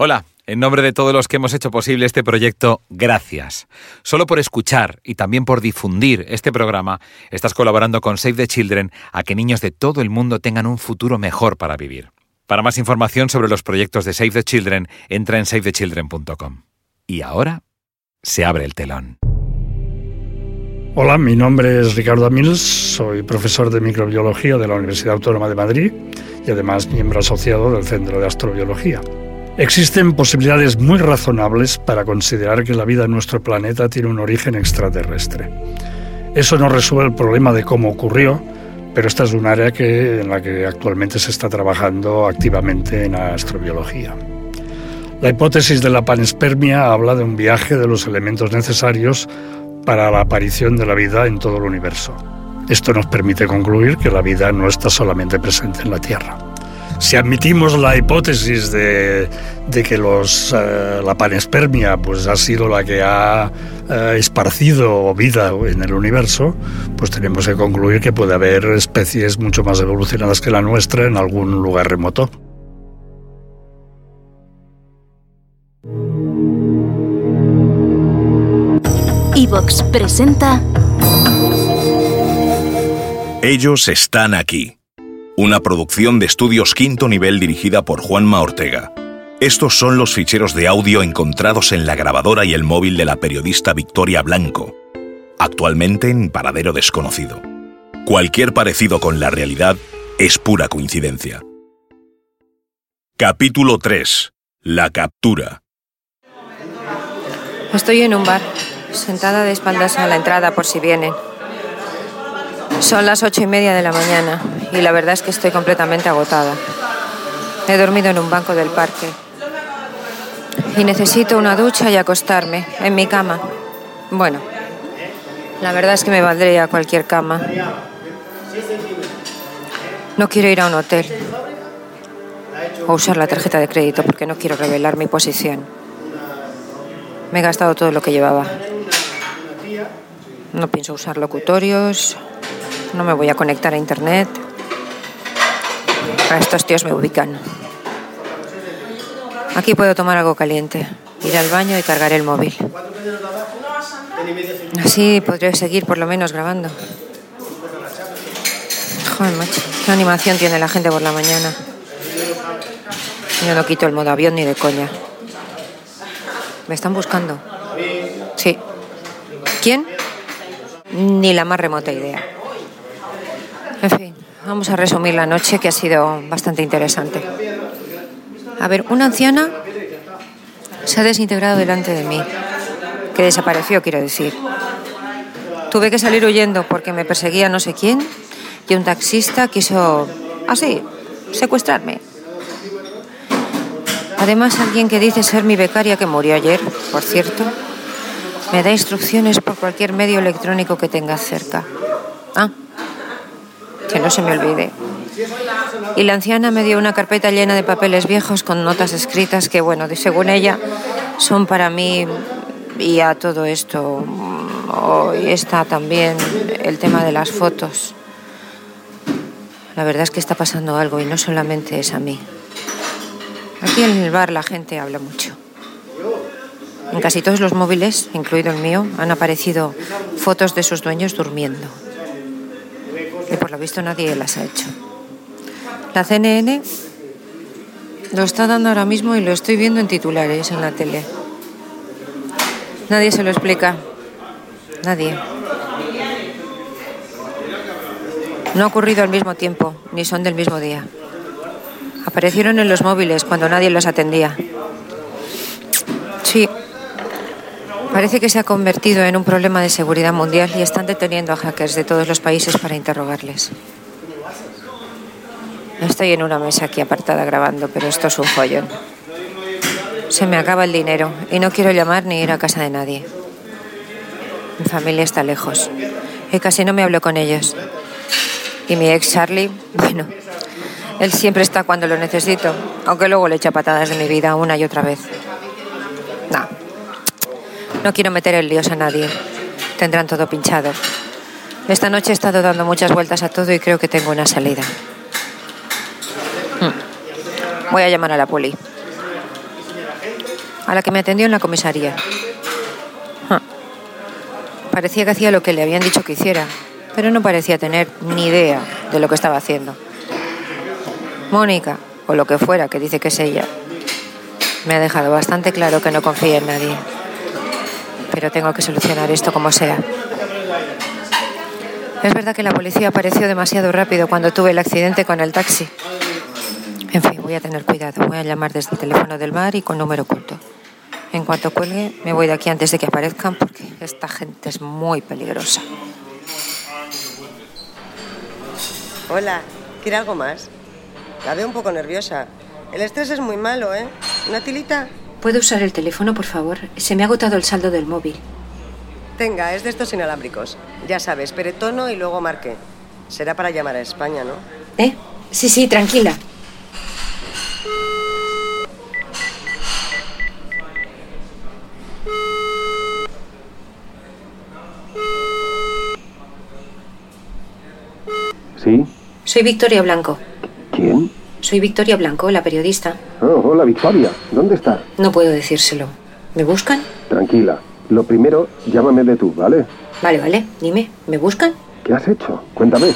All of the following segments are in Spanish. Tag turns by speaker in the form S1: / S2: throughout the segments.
S1: Hola, en nombre de todos los que hemos hecho posible este proyecto, gracias. Solo por escuchar y también por difundir este programa, estás colaborando con Save the Children a que niños de todo el mundo tengan un futuro mejor para vivir. Para más información sobre los proyectos de Save the Children, entra en savethechildren.com. Y ahora se abre el telón.
S2: Hola, mi nombre es Ricardo Amils, soy profesor de microbiología de la Universidad Autónoma de Madrid y además miembro asociado del Centro de Astrobiología. Existen posibilidades muy razonables para considerar que la vida en nuestro planeta tiene un origen extraterrestre. Eso no resuelve el problema de cómo ocurrió, pero esta es un área que, en la que actualmente se está trabajando activamente en astrobiología. La hipótesis de la panespermia habla de un viaje de los elementos necesarios para la aparición de la vida en todo el universo. Esto nos permite concluir que la vida no está solamente presente en la Tierra. Si admitimos la hipótesis de, que los, eh, la panespermia pues, ha sido la que ha eh, esparcido vida en el universo, pues tenemos que concluir que puede haber especies mucho más evolucionadas que la nuestra en algún lugar remoto.
S3: Evox presenta
S4: Ellos están aquí una producción de estudios quinto nivel dirigida por Juanma Ortega. Estos son los ficheros de audio encontrados en la grabadora y el móvil de la periodista Victoria Blanco, actualmente en paradero desconocido. Cualquier parecido con la realidad es pura coincidencia. Capítulo 3. La captura.
S5: Estoy en un bar, sentada de espaldas a la entrada por si vienen. Son las ocho y media de la mañana y la verdad es que estoy completamente agotada. He dormido en un banco del parque y necesito una ducha y acostarme en mi cama. Bueno, la verdad es que me valdría cualquier cama. No quiero ir a un hotel o usar la tarjeta de crédito porque no quiero revelar mi posición. Me he gastado todo lo que llevaba. No pienso usar locutorios, no me voy a conectar a internet. A estos tíos me ubican. Aquí puedo tomar algo caliente, ir al baño y cargar el móvil. Así podré seguir por lo menos grabando. Joder, macho, qué animación tiene la gente por la mañana. Yo no quito el modo avión ni de coña. ¿Me están buscando? Sí. ¿Quién? Ni la más remota idea. En fin, vamos a resumir la noche que ha sido bastante interesante. A ver, una anciana se ha desintegrado delante de mí, que desapareció, quiero decir. Tuve que salir huyendo porque me perseguía no sé quién y un taxista quiso, así, secuestrarme. Además, alguien que dice ser mi becaria que murió ayer, por cierto, me da instrucciones por cualquier medio electrónico que tenga cerca. Ah, que no se me olvide. Y la anciana me dio una carpeta llena de papeles viejos con notas escritas que, bueno, según ella, son para mí y a todo esto. Hoy está también el tema de las fotos. La verdad es que está pasando algo y no solamente es a mí. Aquí en el bar la gente habla mucho. En casi todos los móviles, incluido el mío, han aparecido fotos de sus dueños durmiendo por lo visto nadie las ha hecho. La CNN lo está dando ahora mismo y lo estoy viendo en titulares en la tele. Nadie se lo explica. Nadie. No ha ocurrido al mismo tiempo, ni son del mismo día. Aparecieron en los móviles cuando nadie los atendía. Sí, Parece que se ha convertido en un problema de seguridad mundial y están deteniendo a hackers de todos los países para interrogarles. Estoy en una mesa aquí apartada grabando, pero esto es un follón. Se me acaba el dinero y no quiero llamar ni ir a casa de nadie. Mi familia está lejos y casi no me hablo con ellos. Y mi ex Charlie, bueno, él siempre está cuando lo necesito, aunque luego le echa patadas de mi vida una y otra vez. No, quiero meter el líos a nadie. Tendrán todo pinchado. Esta noche he estado dando muchas vueltas a todo y creo que tengo una salida. Hmm. Voy a llamar a la poli. A la que me atendió en la comisaría. Ah. Parecía que hacía lo que le habían dicho que hiciera, pero no parecía tener ni idea de lo que estaba haciendo. Mónica, o lo que fuera que dice que es ella, me ha dejado bastante claro que no confía en nadie. Pero tengo que solucionar esto como sea. Es verdad que la policía apareció demasiado rápido cuando tuve el accidente con el taxi. En fin, voy a tener cuidado. Voy a llamar desde el teléfono del bar y con número oculto. En cuanto cuelgue, me voy de aquí antes de que aparezcan porque esta gente es muy peligrosa.
S6: Hola, ¿quiere algo más? La veo un poco nerviosa. El estrés es muy malo, ¿eh? ¿Una tilita?
S5: ¿Puede usar el teléfono, por favor? Se me ha agotado el saldo del móvil.
S6: Tenga, es de estos inalámbricos. Ya sabes, tono y luego marque. Será para llamar a España, ¿no?
S5: ¿Eh? Sí, sí, tranquila.
S7: ¿Sí?
S5: Soy Victoria Blanco.
S7: ¿Quién?
S5: Soy Victoria Blanco, la periodista.
S7: Oh, hola, Victoria. ¿Dónde está?
S5: No puedo decírselo. ¿Me buscan?
S7: Tranquila. Lo primero, llámame de tú, ¿vale?
S5: Vale, vale. Dime, ¿me buscan?
S7: ¿Qué has hecho? Cuéntame.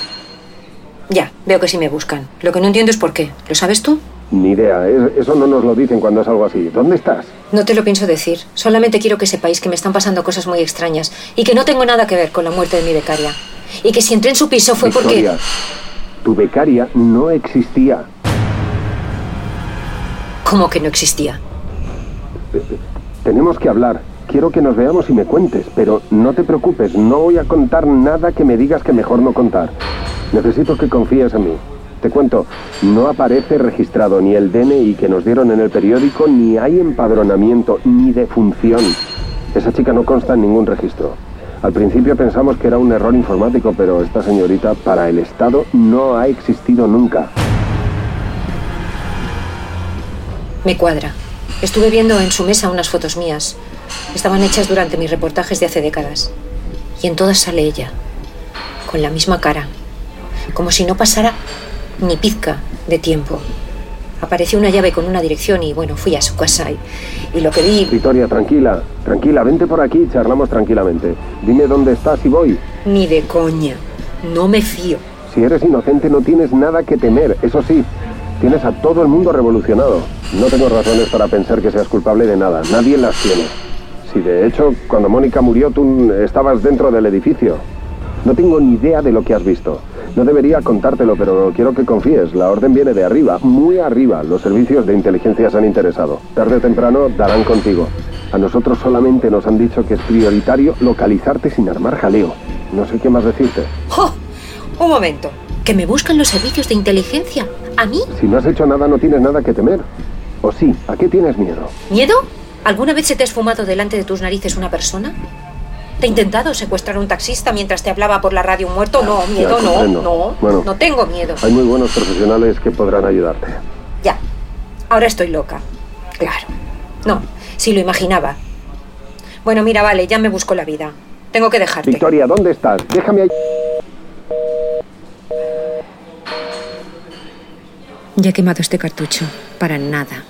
S5: Ya, veo que sí me buscan. Lo que no entiendo es por qué. ¿Lo sabes tú?
S7: Ni idea. Eso no nos lo dicen cuando es algo así. ¿Dónde estás?
S5: No te lo pienso decir. Solamente quiero que sepáis que me están pasando cosas muy extrañas y que no tengo nada que ver con la muerte de mi becaria. Y que si entré en su piso fue
S7: Victoria,
S5: porque...
S7: Tu becaria no existía.
S5: ¿Cómo que no existía?
S7: Tenemos que hablar. Quiero que nos veamos y me cuentes, pero no te preocupes, no voy a contar nada que me digas que mejor no contar. Necesito que confíes en mí. Te cuento, no aparece registrado ni el DNI que nos dieron en el periódico, ni hay empadronamiento, ni defunción. Esa chica no consta en ningún registro. Al principio pensamos que era un error informático, pero esta señorita para el Estado no ha existido nunca.
S5: Me cuadra. Estuve viendo en su mesa unas fotos mías. Estaban hechas durante mis reportajes de hace décadas. Y en todas sale ella, con la misma cara, como si no pasara ni pizca de tiempo. Apareció una llave con una dirección y bueno, fui a su casa y, y lo que vi...
S7: Victoria, tranquila, tranquila, vente por aquí y charlamos tranquilamente. Dime dónde estás y voy.
S5: Ni de coña, no me fío.
S7: Si eres inocente no tienes nada que temer, eso sí, tienes a todo el mundo revolucionado. No tengo razones para pensar que seas culpable de nada, nadie las tiene. Si de hecho, cuando Mónica murió, tú estabas dentro del edificio. No tengo ni idea de lo que has visto. No debería contártelo, pero quiero que confíes. La orden viene de arriba, muy arriba. Los servicios de inteligencia se han interesado. Tarde o temprano darán contigo. A nosotros solamente nos han dicho que es prioritario localizarte sin armar jaleo. No sé qué más decirte.
S5: ¡Oh! Un momento. ¿Que me buscan los servicios de inteligencia? ¿A mí?
S7: Si no has hecho nada, no tienes nada que temer. ¿O sí? ¿A qué tienes miedo?
S5: ¿Miedo? ¿Alguna vez se te ha esfumado delante de tus narices una persona? ¿Te he intentado secuestrar a un taxista mientras te hablaba por la radio un muerto? No, miedo no, no,
S7: bueno,
S5: no tengo miedo.
S7: Hay muy buenos profesionales que podrán ayudarte.
S5: Ya, ahora estoy loca. Claro. No, sí lo imaginaba. Bueno, mira, vale, ya me busco la vida. Tengo que dejarte.
S7: Victoria, ¿dónde estás? Déjame ahí.
S5: Ya he quemado este cartucho. Para nada.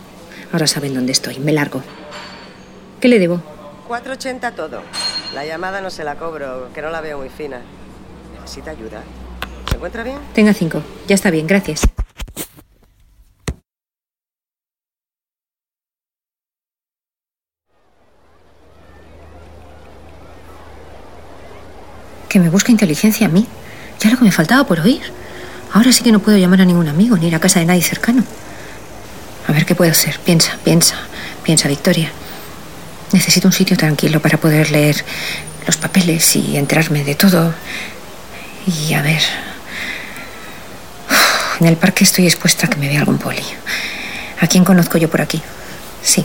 S5: Ahora saben dónde estoy. Me largo. ¿Qué le debo?
S6: 4.80 todo. La llamada no se la cobro, que no la veo muy fina. ¿Necesita ayuda? ¿Se encuentra bien?
S5: Tenga cinco. Ya está bien, gracias. Que me busca inteligencia a mí. Ya lo que me faltaba por oír. Ahora sí que no puedo llamar a ningún amigo ni ir a casa de nadie cercano. A ver qué puedo hacer. Piensa, piensa, piensa, Victoria. Necesito un sitio tranquilo para poder leer los papeles y enterarme de todo. Y a ver. En el parque estoy expuesta a que me vea algún poli. ¿A quién conozco yo por aquí? Sí.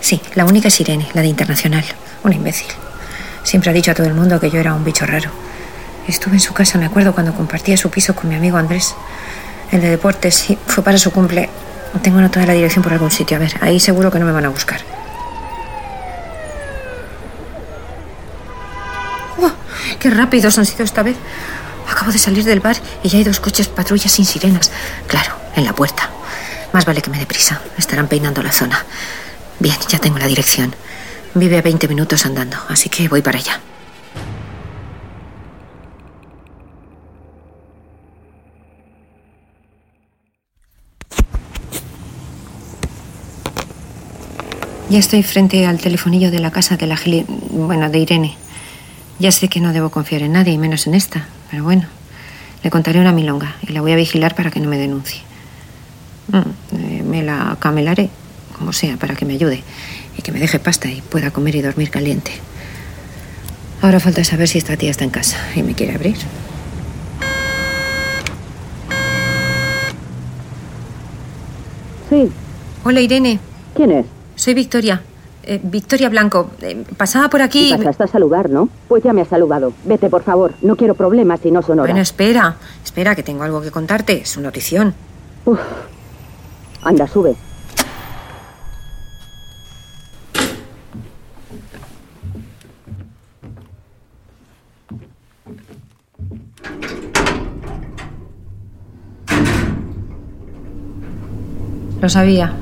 S5: Sí, la única es Irene, la de Internacional. Una imbécil. Siempre ha dicho a todo el mundo que yo era un bicho raro. Estuve en su casa, me acuerdo, cuando compartía su piso con mi amigo Andrés. El de deportes, sí, fue para su cumple. Tengo anotada la dirección por algún sitio. A ver, ahí seguro que no me van a buscar. ¡Oh! ¡Qué rápidos han sido esta vez! Acabo de salir del bar y ya hay dos coches patrullas sin sirenas. Claro, en la puerta. Más vale que me dé prisa. Estarán peinando la zona. Bien, ya tengo la dirección. Vive a 20 minutos andando, así que voy para allá. Ya estoy frente al telefonillo de la casa de la Gili... bueno, de Irene. Ya sé que no debo confiar en nadie, y menos en esta, pero bueno, le contaré una milonga y la voy a vigilar para que no me denuncie. Mm, eh, me la camelaré, como sea, para que me ayude y que me deje pasta y pueda comer y dormir caliente. Ahora falta saber si esta tía está en casa y me quiere abrir.
S8: Sí.
S5: Hola, Irene.
S8: ¿Quién es?
S5: Soy Victoria. Eh, Victoria Blanco. Eh, pasaba por aquí.
S8: Pasaste a saludar, ¿no? Pues ya me has saludado. Vete, por favor. No quiero problemas si no son horas.
S5: Bueno, espera. Espera, que tengo algo que contarte. Es una notición.
S8: Uf. Anda, sube.
S5: Lo sabía.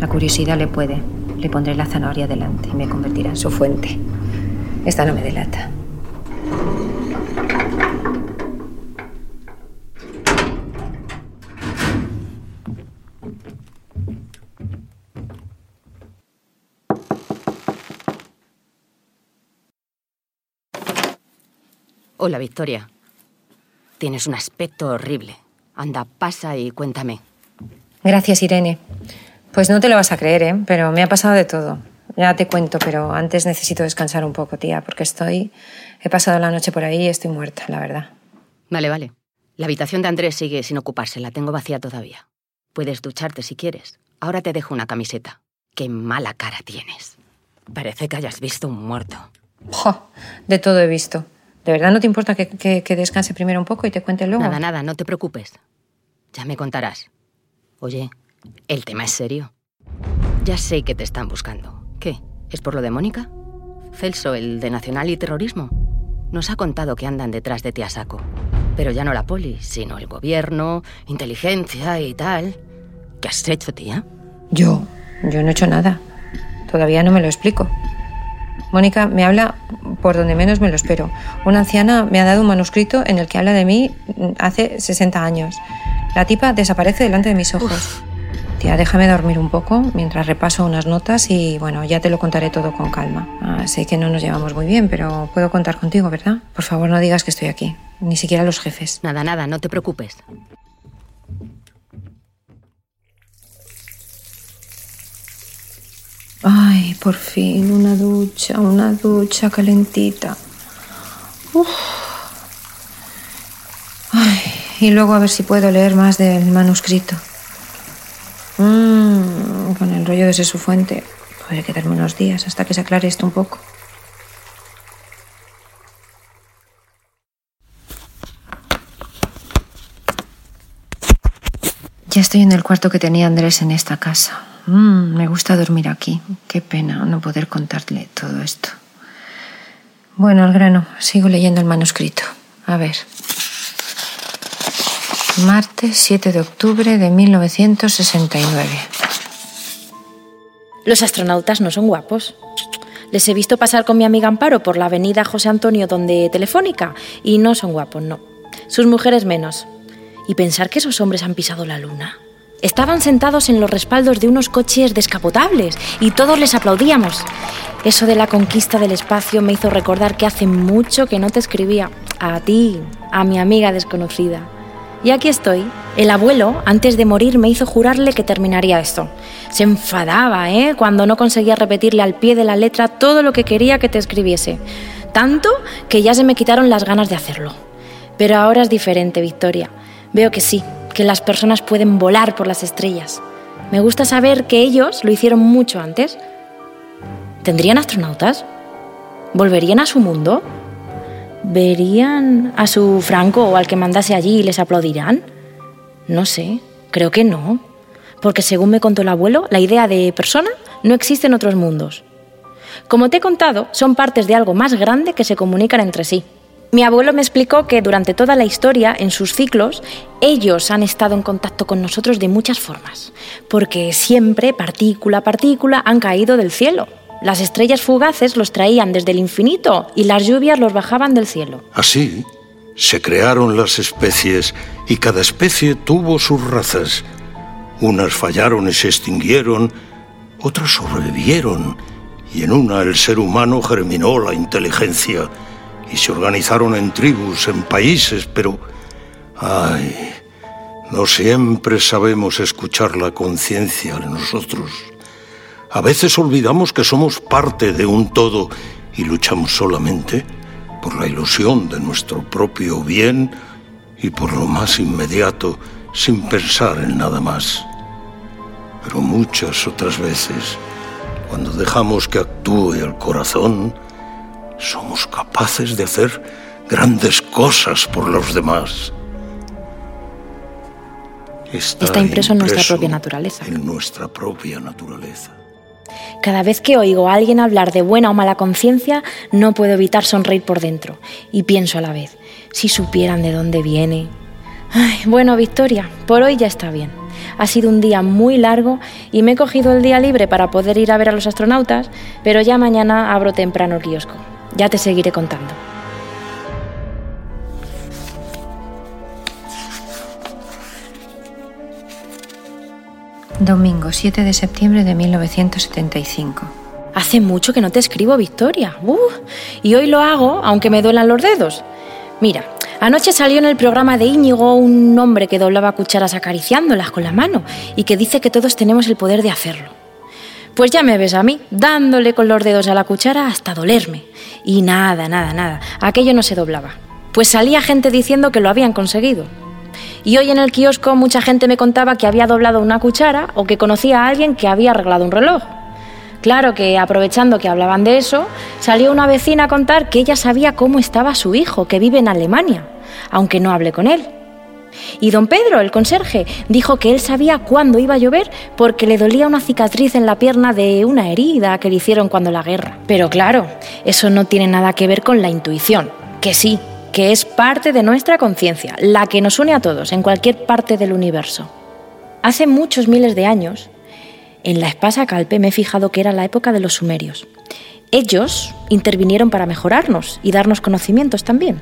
S5: La curiosidad le puede. Le pondré la zanahoria delante y me convertirá en su fuente. Esta no me delata.
S9: Hola, Victoria. Tienes un aspecto horrible. Anda, pasa y cuéntame.
S5: Gracias, Irene. Pues no te lo vas a creer, ¿eh? Pero me ha pasado de todo. Ya te cuento, pero antes necesito descansar un poco, tía, porque estoy... He pasado la noche por ahí y estoy muerta, la verdad.
S9: Vale, vale. La habitación de Andrés sigue sin ocuparse, la tengo vacía todavía. Puedes ducharte si quieres. Ahora te dejo una camiseta. Qué mala cara tienes. Parece que hayas visto un muerto.
S5: Jo, de todo he visto. ¿De verdad no te importa que, que- que descanse primero un poco y te cuente luego?
S9: Nada, nada, no te preocupes. Ya me contarás. Oye, el tema es serio. Ya sé que te están buscando. ¿Qué? ¿Es por lo de Mónica? Celso, el de Nacional y Terrorismo, nos ha contado que andan detrás de ti a saco. Pero ya no la poli, sino el gobierno, inteligencia y tal. ¿Qué has hecho, tía?
S5: Yo, yo no he hecho nada. Todavía no me lo explico. Mónica me habla por donde menos me lo espero. Una anciana me ha dado un manuscrito en el que habla de mí hace 60 años. La tipa desaparece delante de mis ojos. Tía, déjame dormir un poco mientras repaso unas notas y bueno, ya te lo contaré todo con calma. Ah, sé que no nos llevamos muy bien, pero puedo contar contigo, ¿verdad? Por favor, no digas que estoy aquí. Ni siquiera los jefes.
S9: Nada, nada, no te preocupes.
S5: Ay, por fin, una ducha, una ducha calentita. Uf. Ay, y luego a ver si puedo leer más del manuscrito. Mm, con el rollo de ser su fuente. Podré quedarme unos días hasta que se aclare esto un poco. Ya estoy en el cuarto que tenía Andrés en esta casa. Mm, me gusta dormir aquí. Qué pena no poder contarle todo esto. Bueno, al grano, sigo leyendo el manuscrito. A ver. Martes 7 de octubre de 1969.
S10: Los astronautas no son guapos. Les he visto pasar con mi amiga Amparo por la avenida José Antonio donde Telefónica y no son guapos, no. Sus mujeres menos. Y pensar que esos hombres han pisado la luna. Estaban sentados en los respaldos de unos coches descapotables y todos les aplaudíamos. Eso de la conquista del espacio me hizo recordar que hace mucho que no te escribía. A ti, a mi amiga desconocida. Y aquí estoy. El abuelo, antes de morir, me hizo jurarle que terminaría esto. Se enfadaba, ¿eh? Cuando no conseguía repetirle al pie de la letra todo lo que quería que te escribiese. Tanto que ya se me quitaron las ganas de hacerlo. Pero ahora es diferente, Victoria. Veo que sí, que las personas pueden volar por las estrellas. Me gusta saber que ellos lo hicieron mucho antes. ¿Tendrían astronautas? ¿Volverían a su mundo? ¿Verían a su Franco o al que mandase allí y les aplaudirán? No sé, creo que no. Porque según me contó el abuelo, la idea de persona no existe en otros mundos. Como te he contado, son partes de algo más grande que se comunican entre sí. Mi abuelo me explicó que durante toda la historia, en sus ciclos, ellos han estado en contacto con nosotros de muchas formas, porque siempre, partícula a partícula, han caído del cielo. Las estrellas fugaces los traían desde el infinito y las lluvias los bajaban del cielo.
S11: Así, se crearon las especies y cada especie tuvo sus razas. Unas fallaron y se extinguieron, otras sobrevivieron y en una el ser humano germinó la inteligencia y se organizaron en tribus, en países, pero... ¡Ay! No siempre sabemos escuchar la conciencia de nosotros. A veces olvidamos que somos parte de un todo y luchamos solamente por la ilusión de nuestro propio bien y por lo más inmediato sin pensar en nada más. Pero muchas otras veces, cuando dejamos que actúe el corazón, somos capaces de hacer grandes cosas por los demás.
S10: Está, impreso, en nuestra propia naturaleza.
S11: En nuestra propia naturaleza.
S10: Cada vez que oigo a alguien hablar de buena o mala conciencia, no puedo evitar sonreír por dentro. Y pienso a la vez, si supieran de dónde viene. Ay, bueno, Victoria, por hoy ya está bien. Ha sido un día muy largo y me he cogido el día libre para poder ir a ver a los astronautas, pero ya mañana abro temprano el kiosco. Ya te seguiré contando.
S5: Domingo 7 de septiembre de 1975.
S10: Hace mucho que no te escribo, Victoria. y hoy lo hago, aunque me duelan los dedos. Mira, anoche salió en el programa de Íñigo un hombre que doblaba cucharas acariciándolas con la mano y que dice que todos tenemos el poder de hacerlo. Pues ya me ves a mí, dándole con los dedos a la cuchara hasta dolerme. Y nada, nada, nada, aquello no se doblaba. Pues salía gente diciendo que lo habían conseguido. Y hoy en el kiosco mucha gente me contaba que había doblado una cuchara o que conocía a alguien que había arreglado un reloj. Claro que aprovechando que hablaban de eso, salió una vecina a contar que ella sabía cómo estaba su hijo, que vive en Alemania, aunque no hable con él. Y don Pedro, el conserje, dijo que él sabía cuándo iba a llover porque le dolía una cicatriz en la pierna de una herida que le hicieron cuando la guerra. Pero claro, eso no tiene nada que ver con la intuición, que sí, que es parte de nuestra conciencia, la que nos une a todos en cualquier parte del universo. Hace muchos miles de años, en la Espasa Calpe me he fijado que era la época de los sumerios. Ellos intervinieron para mejorarnos y darnos conocimientos también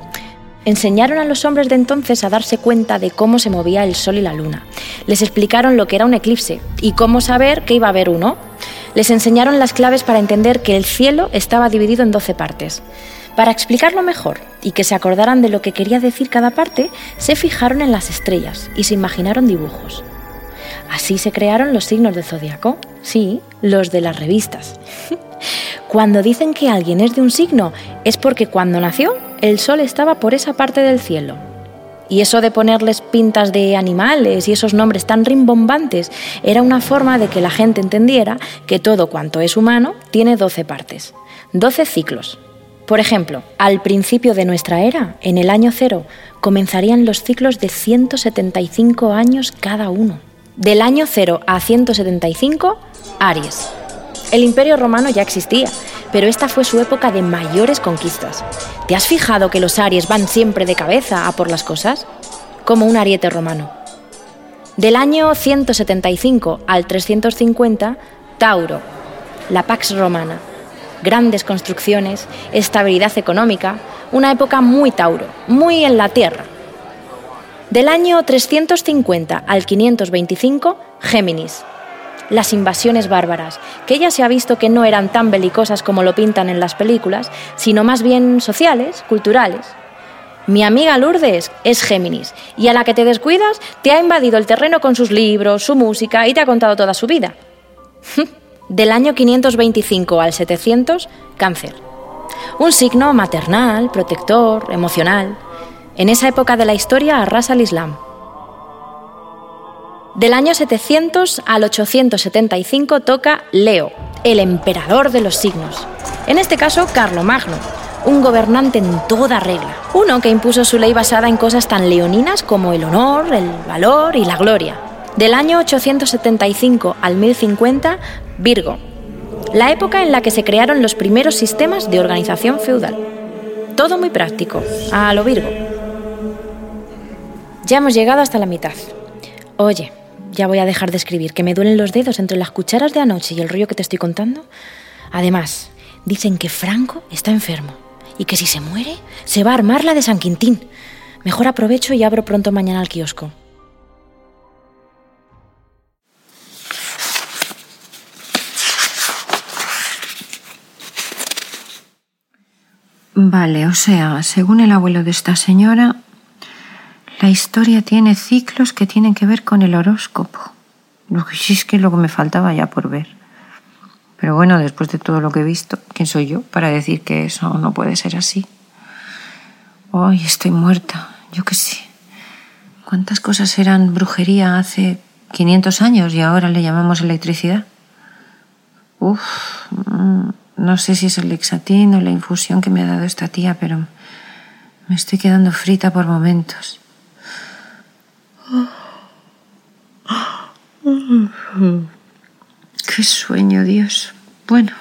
S10: enseñaron a los hombres de entonces a darse cuenta de cómo se movía el sol y la luna. Les explicaron lo que era un eclipse y cómo saber que iba a haber uno. Les enseñaron las claves para entender que el cielo estaba dividido en doce partes. Para explicarlo mejor y que se acordaran de lo que quería decir cada parte, se fijaron en las estrellas y se imaginaron dibujos. Así se crearon los signos de zodiaco, sí, los de las revistas. Cuando dicen que alguien es de un signo, es porque cuando nació el sol estaba por esa parte del cielo. Y eso de ponerles pintas de animales y esos nombres tan rimbombantes era una forma de que la gente entendiera que todo cuanto es humano tiene 12 partes, 12 ciclos. Por ejemplo, al principio de nuestra era, en el año cero, comenzarían los ciclos de 175 años cada uno. Del año cero a 175, Aries. El imperio romano ya existía, pero esta fue su época de mayores conquistas. ¿Te has fijado que los Aries van siempre de cabeza a por las cosas? Como un ariete romano. Del año 175 al 350, Tauro, la Pax Romana. Grandes construcciones, estabilidad económica, una época muy Tauro, muy en la tierra. Del año 350 al 525, Géminis, las invasiones bárbaras, que ya se ha visto que no eran tan belicosas como lo pintan en las películas, sino más bien sociales, culturales. Mi amiga Lourdes es Géminis y a la que te descuidas te ha invadido el terreno con sus libros, su música y te ha contado toda su vida. Del año 525 al 700, cáncer. Un signo maternal, protector, emocional. En esa época de la historia arrasa el Islam. Del año 700 al 875 toca Leo, el emperador de los signos. En este caso, Carlomagno, un gobernante en toda regla. Uno que impuso su ley basada en cosas tan leoninas como el honor, el valor y la gloria. Del año 875 al 1050, Virgo, la época en la que se crearon los primeros sistemas de organización feudal. Todo muy práctico, a lo Virgo. Ya hemos llegado hasta la mitad. Oye, ya voy a dejar de escribir, que me duelen los dedos entre las cucharas de anoche y el rollo que te estoy contando. Además, dicen que Franco está enfermo y que si se muere, se va a armar la de San Quintín. Mejor aprovecho y abro pronto mañana el kiosco.
S5: Vale, o sea, según el abuelo de esta señora, la historia tiene ciclos que tienen que ver con el horóscopo. Lo que sí es que lo que me faltaba ya por ver. Pero bueno, después de todo lo que he visto, ¿quién soy yo para decir que eso no puede ser así? Hoy estoy muerta, yo qué sé. ¿Cuántas cosas eran brujería hace 500 años y ahora le llamamos electricidad? Uf, mm, no sé si es el lexatín o la infusión que me ha dado esta tía, pero me estoy quedando frita por momentos. Qué sueño, Dios. Bueno,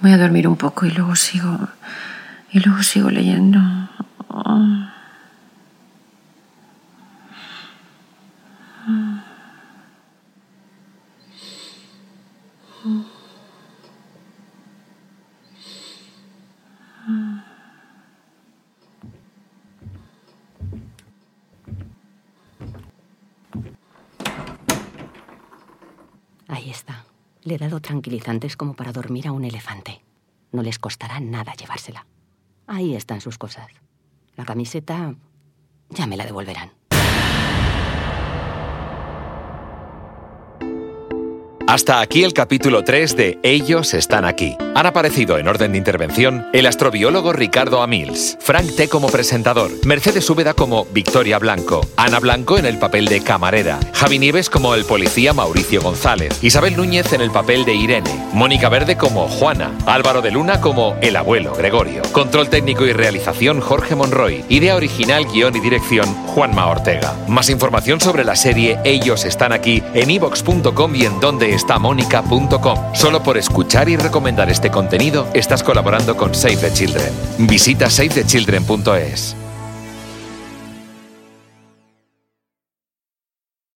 S5: voy a dormir un poco y luego sigo y luego sigo leyendo
S9: está. Le he dado tranquilizantes como para dormir a un elefante. No les costará nada llevársela. Ahí están sus cosas. La camiseta ya me la devolverán.
S1: Hasta aquí el capítulo 3 de Ellos están aquí. Han aparecido en orden de intervención el astrobiólogo Ricardo Amils, Frank T como presentador, Mercedes Úbeda como Victoria Blanco, Ana Blanco en el papel de camarera, Javi Nieves como el policía Mauricio González, Isabel Núñez en el papel de Irene, Mónica Verde como Juana, Álvaro de Luna como el abuelo Gregorio, control técnico y realización Jorge Monroy, idea original, guion y dirección Juanma Ortega. Más información sobre la serie Ellos están aquí en ivox.com y en donde está mónica.com. Solo por escuchar y recomendar este contenido estás colaborando con Save the Children. Visita savethechildren.es.